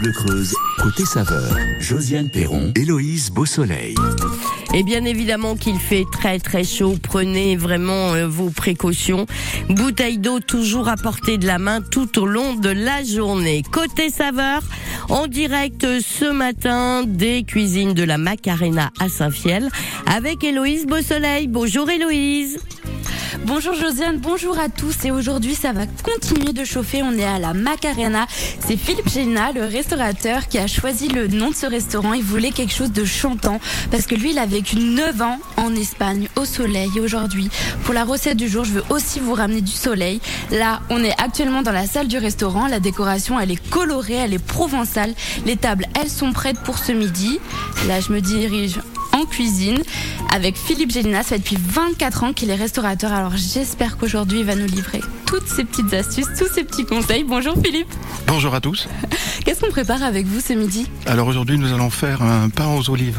Bleu Creuse, côté saveur, Josiane Perron, Héloïse Beausoleil. Et bien évidemment qu'il fait très très chaud, prenez vraiment euh, vos précautions. Bouteille d'eau toujours à portée de la main tout au long de la journée. Côté saveur, en direct ce matin des cuisines de la Macarena à Saint-Fiel avec Héloïse Beausoleil. Bonjour Héloïse. Bonjour Josiane, bonjour à tous. Et aujourd'hui, ça va continuer de chauffer. On est à la Macarena. C'est Philippe Gélina, le restaurateur, qui a choisi le nom de ce restaurant. Il voulait quelque chose de chantant parce que lui, il a vécu 9 ans en Espagne, au soleil. Et aujourd'hui, pour la recette du jour, je veux aussi vous ramener du soleil. Là, on est actuellement dans la salle du restaurant. La décoration, elle est colorée, elle est provençale. Les tables, elles sont prêtes pour ce midi. Là, je me dirige en cuisine avec Philippe Gélina. Ça fait depuis 24 ans qu'il est restaurateur. Alors j'espère qu'aujourd'hui il va nous livrer toutes ces petites astuces, tous ces petits conseils. Bonjour Philippe. Bonjour à tous. Qu'est-ce qu'on prépare avec vous ce midi? Alors aujourd'hui nous allons faire un pain aux olives.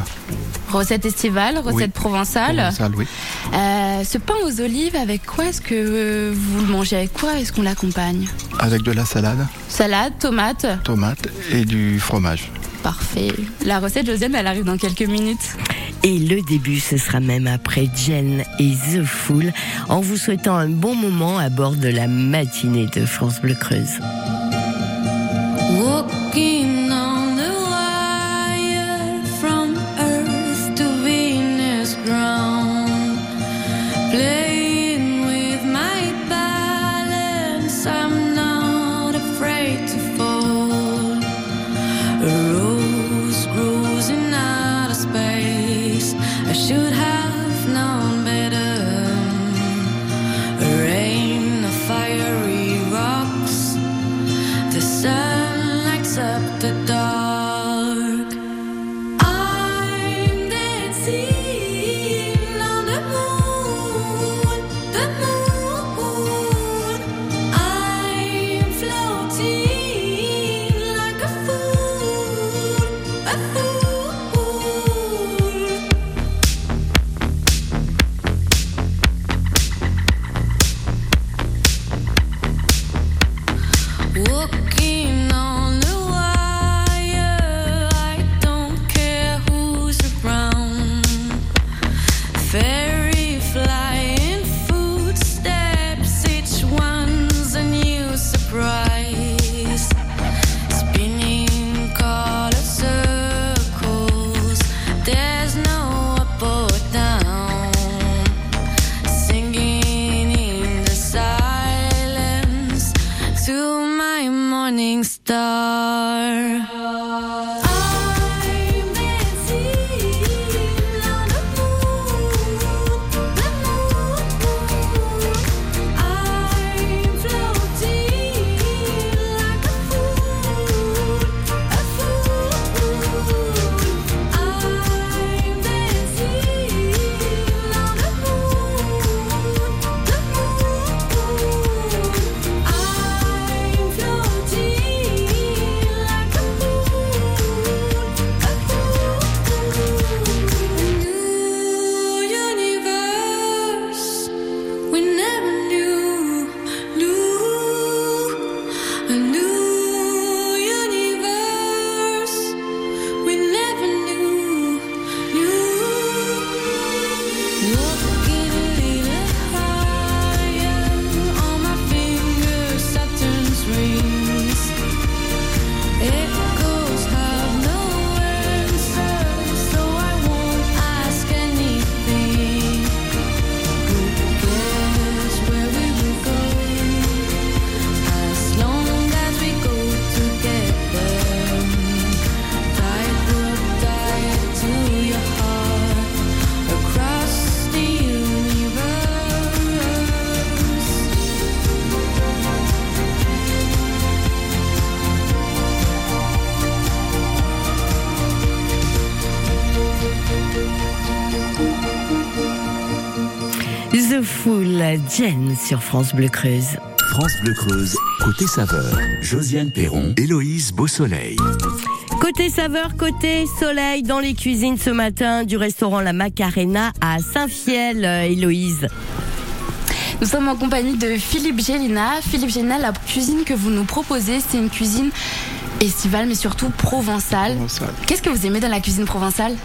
Recette estivale, recette Oui. provençale. Provençal, oui. Euh, ce pain aux olives, avec quoi est-ce que vous le mangez? Avec quoi est-ce qu'on l'accompagne? Avec de la salade, Salade, tomate tomate et du fromage. Parfait. La recette, Josiane, elle arrive dans quelques minutes. Et le début, ce sera même après Jen et The Fool, en vous souhaitant un bon moment à bord de la matinée de France Bleu Creuse. The dark. stuff. Jen sur France Bleu Creuse. France Bleu Creuse, côté saveur, Josiane Perron, Héloïse Beausoleil. Côté saveur, côté soleil dans les cuisines ce matin du restaurant La Macarena à Saint-Fiel, euh, Héloïse. Nous sommes en compagnie de Philippe Gélina. Philippe Gélina, la cuisine que vous nous proposez, c'est une cuisine Estivale, mais surtout provençale. Provençal. Qu'est-ce que vous aimez dans la cuisine provençale?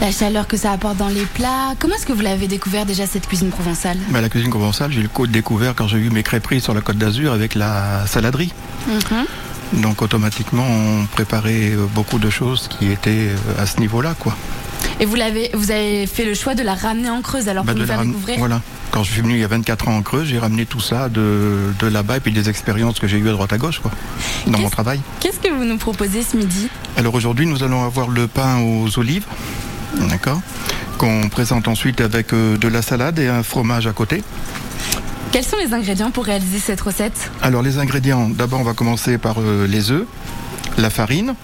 La chaleur que ça apporte dans les plats. Comment est-ce que vous l'avez découvert déjà cette cuisine provençale Bah, la cuisine provençale, j'ai le côte découvert quand j'ai eu mes crêperies sur la côte d'Azur avec la saladerie. Mhm. Donc automatiquement, on préparait euh, beaucoup de choses qui étaient euh, à ce niveau-là, quoi. Et vous l'avez, vous avez fait le choix de la ramener en Creuse alors Bah, pour de nous la faire ram- découvrir. Voilà. Quand je suis venu il y a 24 ans en Creuse, j'ai ramené tout ça de, de là-bas et puis des expériences que j'ai eues à droite à gauche, quoi, dans mon travail. Qu'est-ce que vous nous proposez ce midi? Alors aujourd'hui, nous allons avoir le pain aux olives, d'accord, qu'on présente ensuite avec euh, de la salade et un fromage à côté. Quels sont les ingrédients pour réaliser cette recette? Alors les ingrédients, d'abord on va commencer par euh, les œufs, la farine,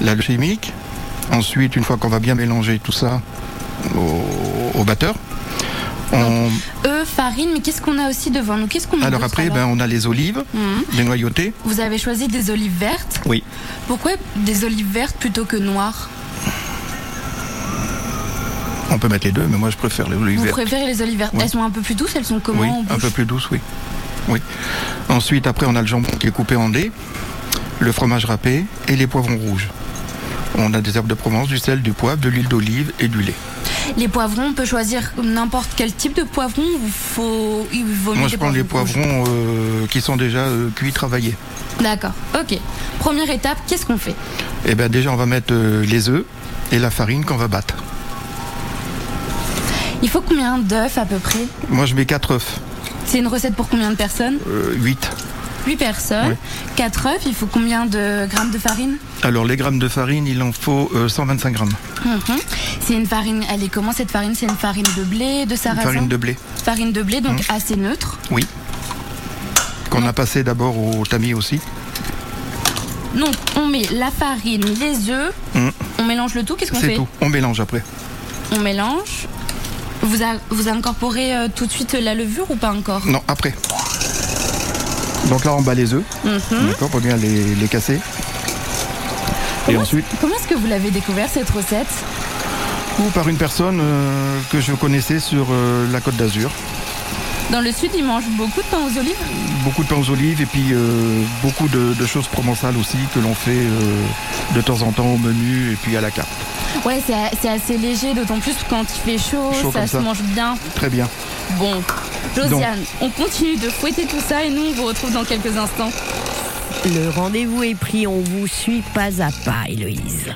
la chimique. Ensuite, une fois qu'on va bien mélanger tout ça au, au batteur, on- Œufs, farine, mais qu'est-ce qu'on a aussi devant nous? Qu'est-ce qu'on a alors après, ben, on a les olives, Mhm. les noyautés. Vous avez choisi des olives vertes? Oui. Pourquoi des olives vertes plutôt que noires? On peut mettre les deux, mais moi je préfère les olives Vous vertes. préférez les olives vertes Oui. Elles sont un peu plus douces, elles sont comment Oui, un peu plus douce, oui. oui. Ensuite, après, on a le jambon qui est coupé en dés, le fromage râpé et les poivrons rouges. On a des herbes de Provence, du sel, du poivre, de l'huile d'olive et du lait. Les poivrons, on peut choisir n'importe quel type de poivron ou faut, il vaut mieux Moi, je prends les poivrons euh, qui sont déjà euh, cuits, travaillés. D'accord, ok. Première étape, qu'est-ce qu'on fait? Et bien, déjà, on va mettre euh, les œufs et la farine qu'on va battre. Il faut combien d'œufs à peu près Moi, je mets 4 œufs, C'est une recette pour combien de personnes 8. 8 personnes. Oui. 4 œufs, il faut combien de grammes de farine Alors, les grammes de farine, il en faut euh, 125 grammes. Mhm. C'est une farine, elle est comment cette farine? C'est une farine de blé, de Une sarrasin farine de blé, Farine de blé, donc Mhm. assez neutre. oui. Qu'on a passé d'abord au tamis aussi. Donc on met la farine, les œufs, Mhm. on mélange le tout, qu'est-ce qu'on C'est fait? tout. On mélange après. On mélange. Vous, a- vous incorporez euh, tout de suite la levure ou pas encore? Non, après. Donc là, on bat les œufs, Mhm. d'accord, pour bien les, les casser. Et ensuite, Comment est-ce que vous l'avez découvert cette recette? Ou par une personne euh, que je connaissais sur euh, la côte d'Azur. Dans le sud, ils mangent beaucoup de pain aux olives Beaucoup de pain aux olives et puis euh, beaucoup de, de choses provençales aussi que l'on fait euh, de temps en temps au menu et puis à la carte. Ouais, c'est assez léger, d'autant plus quand il fait chaud, Chaud ça se ça. mange bien. Très bien. Bon, Josiane, on continue de fouetter tout ça et nous, on vous retrouve dans quelques instants. Le rendez-vous est pris, on vous suit pas à pas, Héloïse.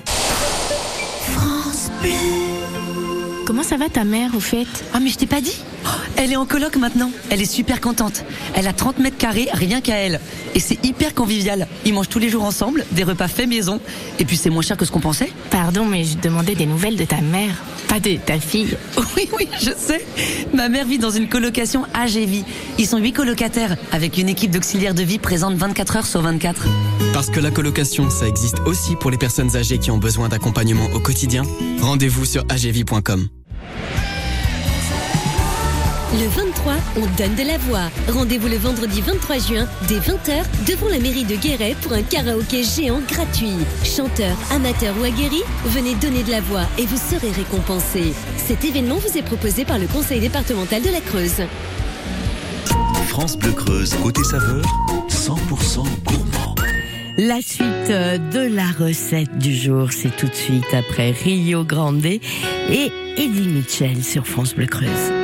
Comment ça va ta mère au fait? Ah mais je t'ai pas dit Elle est en coloc maintenant. Elle est super contente. Elle a 30 mètres carrés, rien qu'à elle. Et c'est hyper convivial. Ils mangent tous les jours ensemble, des repas faits maison. Et puis c'est moins cher que ce qu'on pensait. Pardon, mais je demandais des nouvelles de ta mère, pas de ta fille. Oui, oui, je sais. Ma mère vit dans une colocation AGV. Ils sont huit colocataires, avec une équipe d'auxiliaires de vie présente 24 heures sur 24. Parce que la colocation, ça existe aussi pour les personnes âgées qui ont besoin d'accompagnement au quotidien. Rendez-vous sur agv.com. Le 23, on donne de la voix. Rendez-vous le vendredi 23 juin, dès 20h, devant la mairie de Guéret pour un karaoké géant gratuit. Chanteurs, amateurs ou aguerris, venez donner de la voix et vous serez récompensés. Cet événement vous est proposé par le Conseil départemental de la Creuse. France Bleu Creuse, côté saveur, 100% gourmand. La suite euh, de la recette du jour, c'est tout de suite après Rio Grande et Eddie Mitchell sur France Bleu Creuse.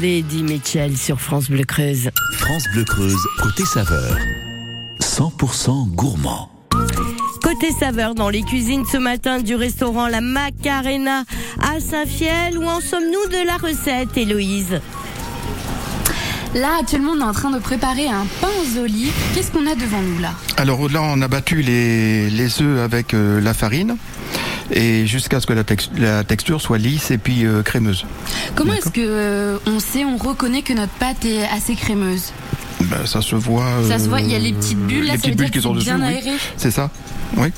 Grande, dit Mitchell sur France Bleu Creuse. France Bleu Creuse, côté saveur. 100% gourmand. Côté saveur dans les cuisines ce matin du restaurant La Macarena à Saint-Fiel. Où en sommes-nous de la recette, Héloïse? Là, actuellement, on est en train de préparer un pain aux olives. Qu'est-ce qu'on a devant nous là? Alors là, on a battu les, les œufs avec euh, la farine et jusqu'à ce que la, tex- la texture soit lisse et puis euh, crémeuse. Comment est-ce que euh, on sait, on reconnaît que notre pâte est assez crémeuse? Ben, ça se voit. Ça se voit, il y a euh, les petites bulles, là, les petites bulles qui sont bien oui. aéré. C'est ça. Oui.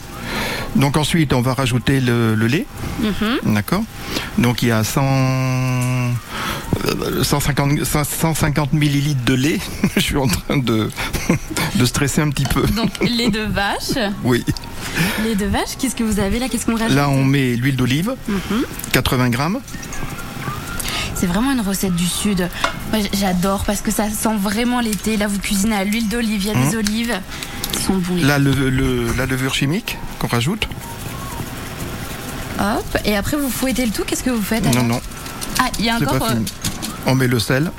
Donc ensuite, on va rajouter le, le lait. Mhm. D'accord. Donc il y a 100, euh, 150, 150 millilitres de lait. Je suis en train de, de stresser un petit peu. Donc, lait de vache. Oui. Lait de vache, qu'est-ce que vous avez là? Qu'est-ce qu'on rajoute? Là, on met l'huile d'olive, Mhm. 80 grammes. C'est vraiment une recette du sud. Moi, j'adore parce que ça sent vraiment l'été. Là, vous cuisinez à l'huile d'olive, il y a des Mhm. olives. Ils sont bons les Là, le, le- la levure chimique qu'on rajoute. Hop. Et après, vous fouettez le tout? Qu'est-ce que vous faites Non, non, Ah, il y a encore. euh. On met le sel.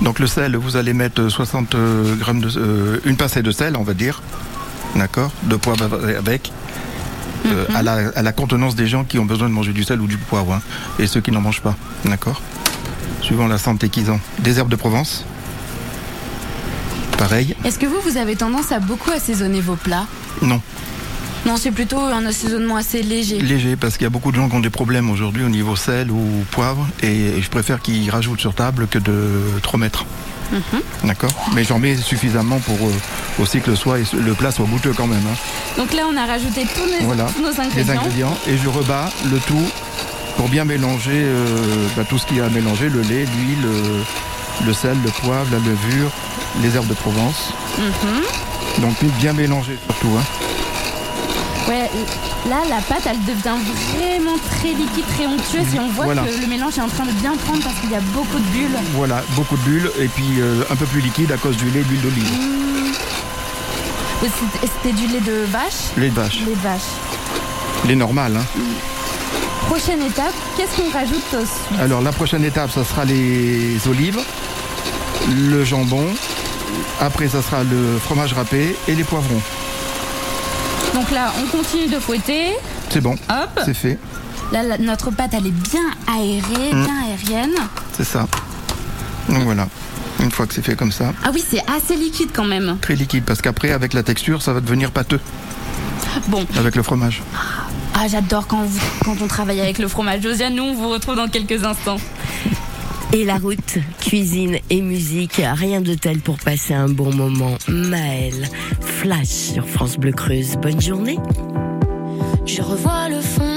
Donc le sel, vous allez mettre 60 euh, grammes de, euh, une pincée de sel, on va dire. D'accord De poivre avec. euh, Mhm. à, la, à la contenance des gens qui ont besoin de manger du sel ou du poivre. hein, et ceux qui n'en mangent pas. D'accord Suivant la santé qu'ils ont. Des herbes de Provence. Pareil. Est-ce que vous, vous avez tendance à beaucoup assaisonner vos plats? Non. Non, c'est plutôt un assaisonnement assez léger. Léger, parce qu'il y a beaucoup de gens qui ont des problèmes aujourd'hui au niveau sel ou poivre, et je préfère qu'ils rajoutent sur table que de trop mettre. Mhm. D'accord Mais j'en mets suffisamment pour euh, aussi que le, soit, le plat soit goûteux quand même. hein. Donc là, on a rajouté tous, les- Voilà, tous nos les ingrédients. ingrédients, et je rebats le tout pour bien mélanger euh, bah, tout ce qu'il y a à mélanger, le lait, l'huile, euh, le sel, le poivre, la levure, les herbes de Provence. Mhm. Donc bien mélanger surtout. hein. Ouais, là, la pâte, elle devient vraiment très liquide, très onctueuse, et on voit Voilà. que le mélange est en train de bien prendre parce qu'il y a beaucoup de bulles. Voilà, beaucoup de bulles, et puis euh, un peu plus liquide à cause du lait et de l'huile d'olive. Et c'était- du lait de vache? Lait de vache. Lait de vache. Lait normal. hein. Prochaine étape, qu'est-ce qu'on rajoute ensuite? Alors la prochaine étape, ça sera les olives. le jambon. Après, ça sera le fromage râpé et les poivrons. Donc là, on continue de fouetter. C'est bon, Hop. c'est fait. Là, la- notre pâte, elle est bien aérée, Mm. bien aérienne. C'est ça. Donc voilà. Une fois que c'est fait comme ça, Ah oui, c'est assez liquide quand même. très liquide parce qu'après, avec la texture, ça va devenir pâteux Bon, avec le fromage. ah, j'adore quand, vous- quand on travaille avec le fromage. Josiane, nous, on vous retrouve dans quelques instants. Et la route, cuisine et musique, rien de tel pour passer un bon moment. Maël, sur France Bleu Creuse. Bonne journée. Je revois le fond,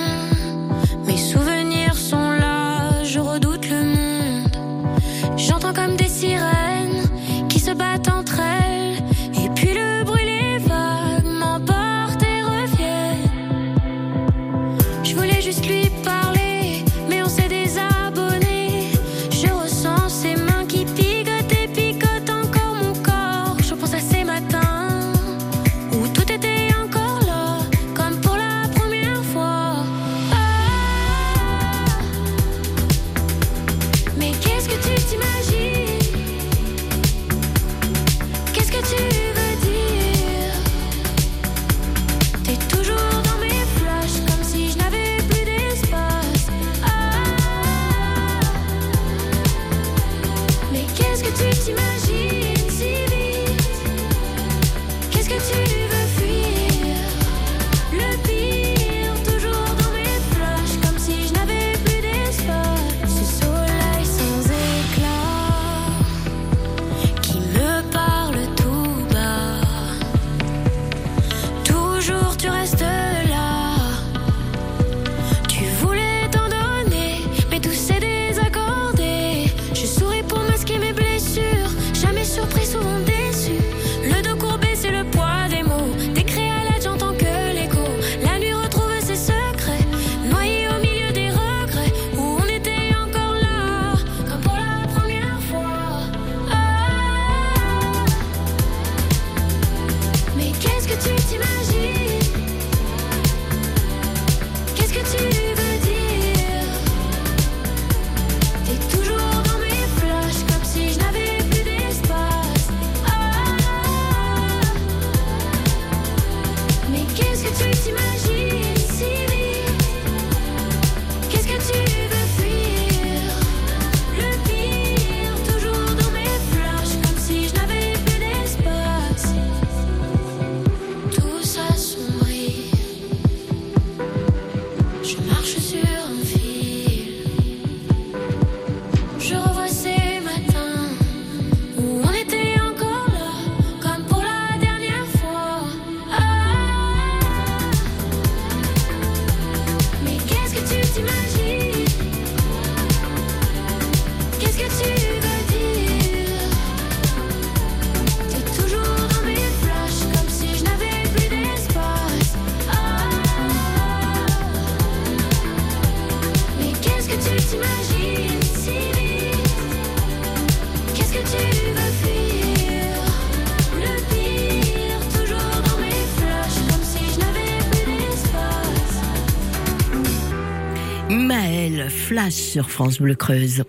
Sur France Bleu Creuse.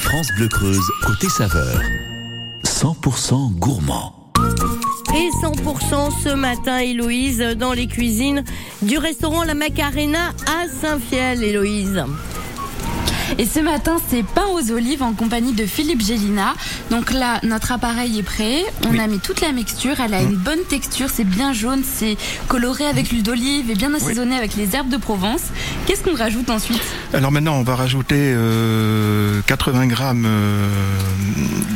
France Bleu Creuse, côté saveur. 100% gourmand. Et 100% ce matin, Héloïse, dans les cuisines du restaurant La Macarena à Saint-Fiel, Héloïse. Et ce matin, c'est pain aux olives en compagnie de Philippe Gélina. Donc là, notre appareil est prêt. On a mis toute la mixture. Elle a une bonne texture. C'est bien jaune. C'est coloré avec l'huile d'olive et bien assaisonné avec les herbes de Provence. Qu'est-ce qu'on rajoute ensuite? Alors maintenant, on va rajouter euh, 80 grammes euh,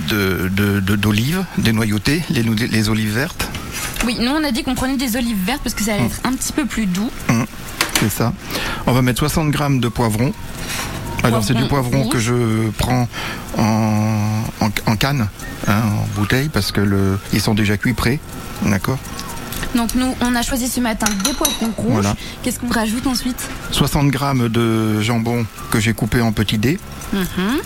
de- de- de- d'olives dénoyautées, les, olives vertes. Oui, nous on a dit qu'on prenait des olives vertes parce que ça allait être un petit peu plus doux. Hum, C'est ça. On va mettre 60 grammes de poivrons. Alors c'est du Poivron que je prends en, en, en canne, hein, en bouteille, parce que le, ils sont déjà cuits prêts. D'accord? Donc nous, on a choisi ce matin des poivrons rouges. Voilà. Qu'est-ce qu'on rajoute ensuite? 60 grammes de jambon que j'ai coupé en petits dés. Mhm.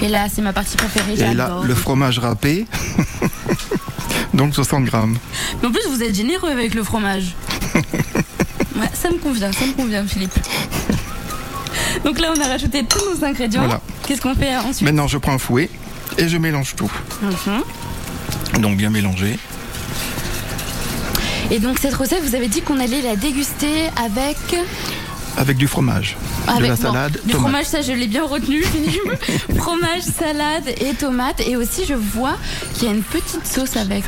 Et là, c'est ma partie préférée. Et là, le fromage râpé. Donc 60 grammes. Mais en plus, vous êtes généreux avec le fromage. Ouais, ça me convient, ça me convient, Philippe. Donc là, on a rajouté tous nos ingrédients. Voilà. Qu'est-ce qu'on fait ensuite Maintenant, je prends un fouet Et je mélange tout. Mhm. Donc bien mélangé. Et donc cette recette, vous avez dit qu'on allait la déguster avec... Avec du fromage, de avec la bon, salade, du tomate. fromage, ça je l'ai bien retenu. fromage, salade et tomate. Et aussi je vois qu'il y a une petite sauce avec.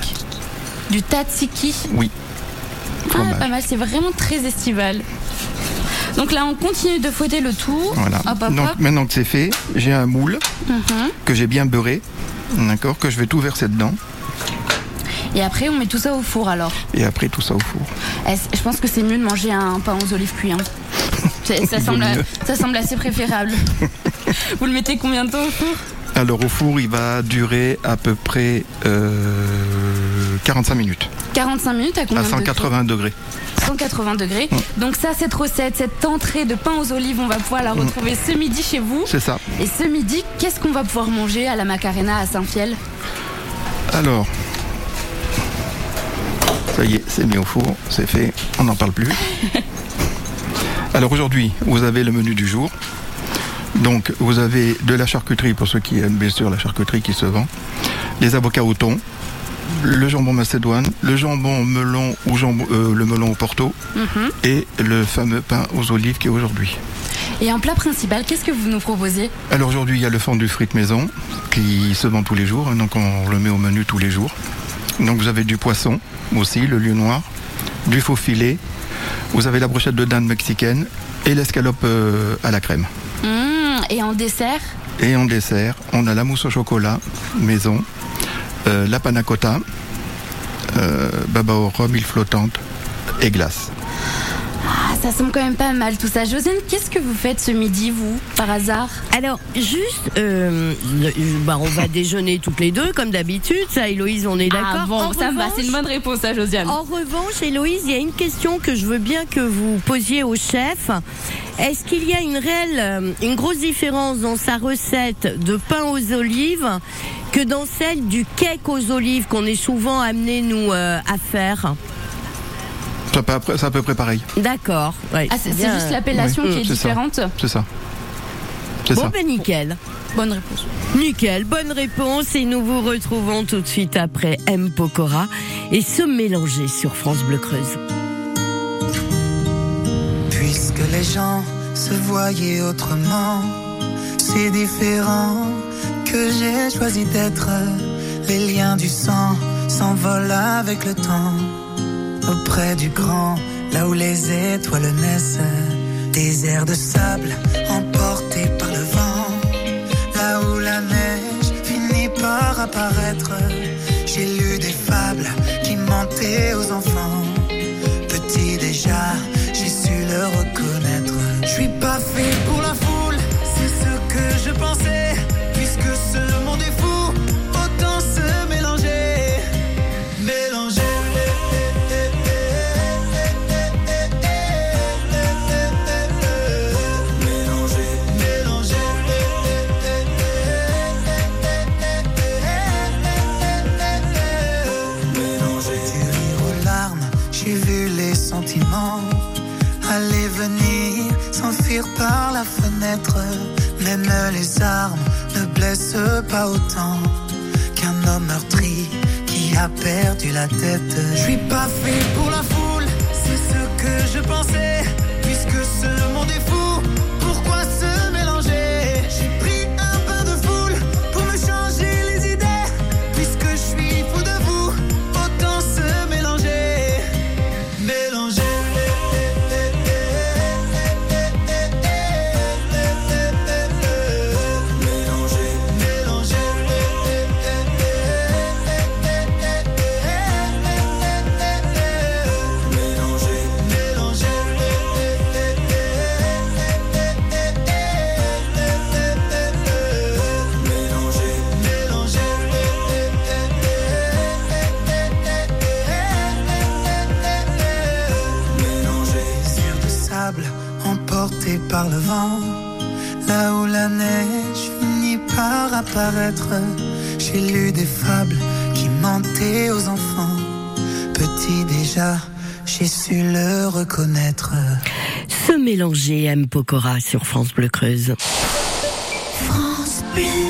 Du tzatziki. Oui. Ah, Fromage. pas mal, c'est vraiment très estival. Donc là, on continue de fouetter le tout. Voilà. Hop, hop, Donc hop. maintenant que c'est fait, j'ai un moule Mhm. que j'ai bien beurré, d'accord, que je vais tout verser dedans. Et après, on met tout ça au four alors. Et après tout ça au four. Je pense que c'est mieux de manger un pain aux olives cuit. hein. Ça semble, mieux. ça semble assez préférable. Vous le mettez combien de temps au four? Alors au four, il va durer à peu près euh, 45 minutes 45 minutes à combien à de degrés 180 degrés. 180 degrés. Donc ça, cette recette, cette entrée de pain aux olives, on va pouvoir la retrouver ce midi chez vous. C'est ça. Et ce midi, qu'est-ce qu'on va pouvoir manger à la Macarena à Saint-Fiel? Alors, ça y est, c'est mis au four, c'est fait, on n'en parle plus. Alors aujourd'hui, vous avez le menu du jour. Donc vous avez de la charcuterie pour ceux qui aiment bien sûr la charcuterie qui se vend, les avocats au thon, le jambon macédoine, le jambon melon ou jambon, euh, le melon au porto Mhm. et le fameux pain aux olives qui est aujourd'hui. Et en plat principal, qu'est-ce que vous nous proposez? Alors aujourd'hui, il y a le fondu frites maison qui se vend tous les jours, hein, donc on le met au menu tous les jours. Donc vous avez du poisson aussi, le lieu noir, du faux filet, vous avez la brochette de dinde mexicaine et l'escalope euh, à la crème. Mmh, Et en dessert? Et en dessert, on a la mousse au chocolat maison, euh, la panna cotta, euh, baba au rhum, île flottante et glace. Ah, ça semble quand même pas mal tout ça. Josiane, qu'est-ce que vous faites ce midi, vous, par hasard? Alors, juste, euh, le- bah, on va déjeuner toutes les deux, comme d'habitude. Ça, Héloïse, on est d'accord Ah bon, En ça va, revanche- c'est une bonne réponse, ça, Josiane. En revanche, Héloïse, il y a une question que je veux bien que vous posiez au chef. Est-ce qu'il y a une réelle, euh, une grosse différence dans sa recette de pain aux olives que dans celle du cake aux olives qu'on est souvent amené nous euh, à faire C'est à peu- c'est à peu près pareil. D'accord. ouais, Ah, c'est juste l'appellation Oui, qui est différente C'est ça. C'est Bon, ça. ben nickel. Bonne réponse. Nickel, bonne réponse et nous vous retrouvons tout de suite après M. Pokora et se mélanger sur France Bleu Creuse. Puisque les gens se voyaient autrement, c'est différent que j'ai choisi d'être. Les liens du sang s'envolent avec le temps. Auprès du grand, là où les étoiles naissent, des airs de sable emportés par le vent. Là où la neige finit par apparaître, j'ai lu des fables qui mentaient aux enfants. Petit déjà, j'ai su le reconnaître. Je suis pas fait pour vu les sentiments aller venir, s'enfuir par la fenêtre. Même les armes ne blessent pas autant qu'un homme meurtri qui a perdu la tête. Je suis pas fait pour la foule, c'est ce que je pensais. Puisque ce monde est fou, emporté par le vent, là où la neige finit par apparaître. J'ai lu des fables qui mentaient aux enfants. Petit déjà, j'ai su le reconnaître. Se mélanger M. Pokora sur France Bleu Creuse. France Bleu.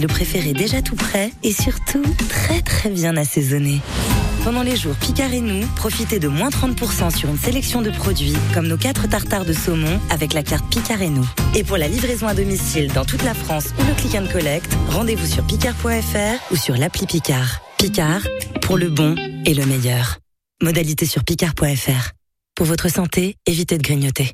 le préférez déjà tout prêt et surtout très très bien assaisonné. Pendant les jours Picard et nous, profitez de moins 30% sur une sélection de produits comme nos 4 tartares de saumon avec la carte Picard et nous. Et pour la livraison à domicile dans toute la France ou le click and collect, rendez-vous sur picard.fr ou sur l'appli Picard. Picard, pour le bon et le meilleur. Modalité sur picard.fr. Pour votre santé, évitez de grignoter.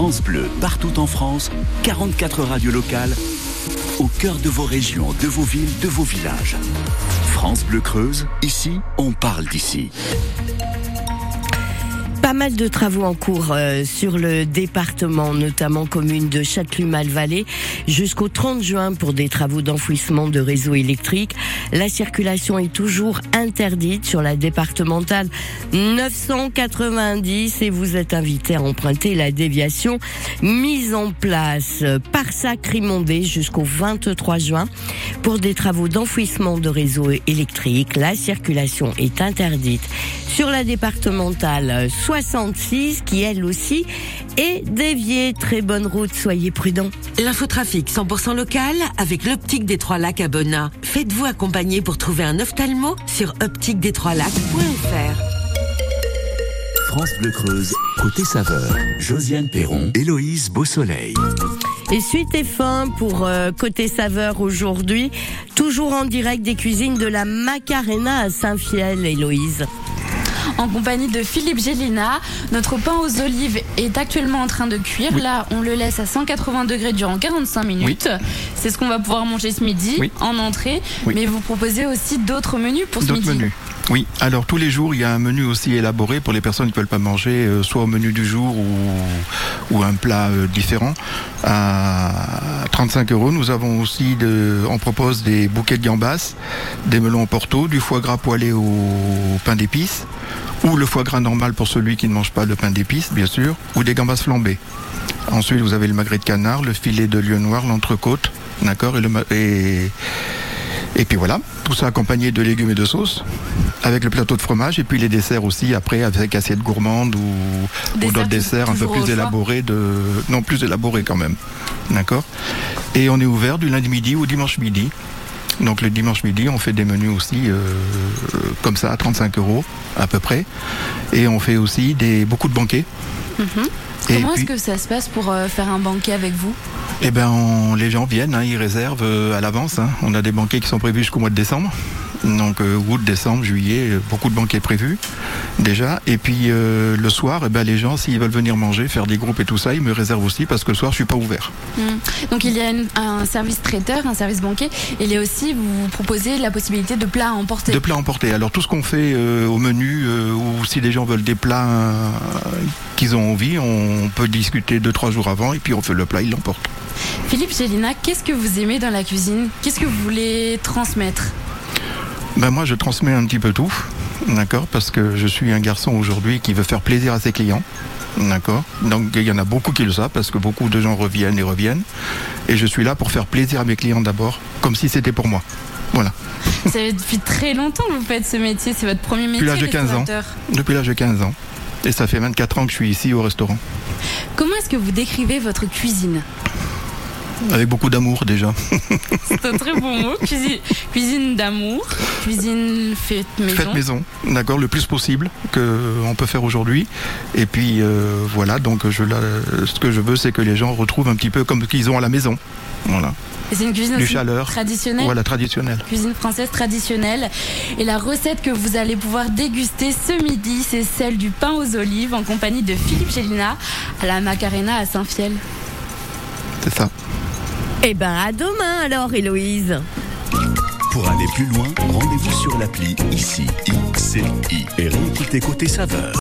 France Bleu, partout en France, 44 radios locales, au cœur de vos régions, de vos villes, de vos villages. France Bleu Creuse, ici, on parle d'ici. Pas mal de travaux en cours euh, sur le département, notamment commune de Châtelume-Vallée, jusqu'au 30 juin pour des travaux d'enfouissement de réseaux électriques. La circulation est toujours interdite sur la départementale 990 et vous êtes invité à emprunter la déviation mise en place par Sacrimondé jusqu'au 23 juin pour des travaux d'enfouissement de réseaux électriques. La circulation est interdite sur la départementale 66 qui elle aussi est déviée. Très bonne route, soyez prudents. L'infotrafic 100% local avec l'optique des Trois Lacs à Bonnat. Faites-vous accompagner pour trouver un ophtalmo sur optiquedestroislacs.fr. France Bleu Creuse, côté saveur. Josiane Perron, Héloïse Beausoleil. Et suite et fin pour euh, côté saveur aujourd'hui, toujours en direct des cuisines de la Macarena à Saint-Fiel, Héloïse en compagnie de Philippe Gélina. Notre pain aux olives est actuellement en train de cuire. Là, on le laisse à 180 degrés durant 45 minutes. C'est ce qu'on va pouvoir manger ce midi en entrée. Mais vous proposez aussi d'autres menus pour ce midi. menus. Oui, alors tous les jours, il y a un menu aussi élaboré pour les personnes qui ne veulent pas manger euh, soit au menu du jour ou, ou un plat euh, différent. À 35 euros, nous avons aussi, de, on propose des bouquets de gambas, des melons au porto, du foie gras poêlé au pain d'épices, ou le foie gras normal pour celui qui ne mange pas le pain d'épices, bien sûr, ou des gambas flambées. Ensuite, vous avez le magret de canard, le filet de lieu noir, l'entrecôte, d'accord, et le et et puis voilà, tout ça accompagné de légumes et de sauces, avec le plateau de fromage, et puis les desserts aussi, après avec assiette gourmande ou, d'autres desserts un peu plus élaborés, de... non plus élaborés quand même. D'accord Et on est ouvert du lundi midi au dimanche midi. Donc le dimanche midi, on fait des menus aussi euh, comme ça à 35 euros à peu près. Et on fait aussi des, beaucoup de banquets. Mhm. Comment est-ce que ça se passe pour euh, faire un banquet avec vous? Eh ben, les gens viennent, hein, ils réservent euh, à l'avance. Hein. On a des banquets qui sont prévus jusqu'au mois de décembre. Donc euh, août, décembre, juillet, euh, beaucoup de banquets prévus déjà. Et puis le soir, eh ben, les gens, s'ils veulent venir manger, faire des groupes et tout ça, ils me réservent aussi parce que le soir, je suis pas ouvert. Hmm. Donc il y a un service traiteur, un service banquet. Et il y a aussi, vous proposez la possibilité de plats à emporter. De plats à emporter. Alors tout ce qu'on fait au menu, ou si les gens veulent des plats qu'ils ont envie, on peut discuter deux, trois jours avant et puis on fait le plat, ils l'emportent. Philippe Gélina, qu'est-ce que vous aimez dans la cuisine? Qu'est-ce que vous voulez transmettre? Ben moi je transmets un petit peu tout, d'accord, parce que je suis un garçon aujourd'hui qui veut faire plaisir à ses clients. D'accord Donc il y en a beaucoup qui le savent parce que beaucoup de gens reviennent et reviennent. Et je suis là pour faire plaisir à mes clients d'abord, comme si c'était pour moi. Voilà. Ça fait depuis très longtemps que vous faites ce métier, c'est votre premier métier. Depuis l'âge de 15 ans. Depuis l'âge de 15 ans. Et ça fait 24 ans que je suis ici au restaurant. Comment est-ce que vous décrivez votre cuisine? Avec beaucoup d'amour déjà. C'est un très bon mot. Cuisine, cuisine d'amour, cuisine faite maison. Faites maison, d'accord, le plus possible qu'on peut faire aujourd'hui. Et puis euh, voilà, donc je, la- ce que je veux, c'est que les gens retrouvent un petit peu comme ce qu'ils ont à la maison. Voilà. C'est une cuisine Du chaleur. traditionnelle. Voilà, traditionnel. Cuisine française traditionnelle. Et la recette que vous allez pouvoir déguster ce midi, c'est celle du pain aux olives en compagnie de Philippe Gélina à la Macarena à Saint-Fiel. C'est ça. Eh ben, à demain alors, Héloïse. Pour aller plus loin, rendez-vous sur l'appli ICI, ICI et réécoutez Côté Saveur.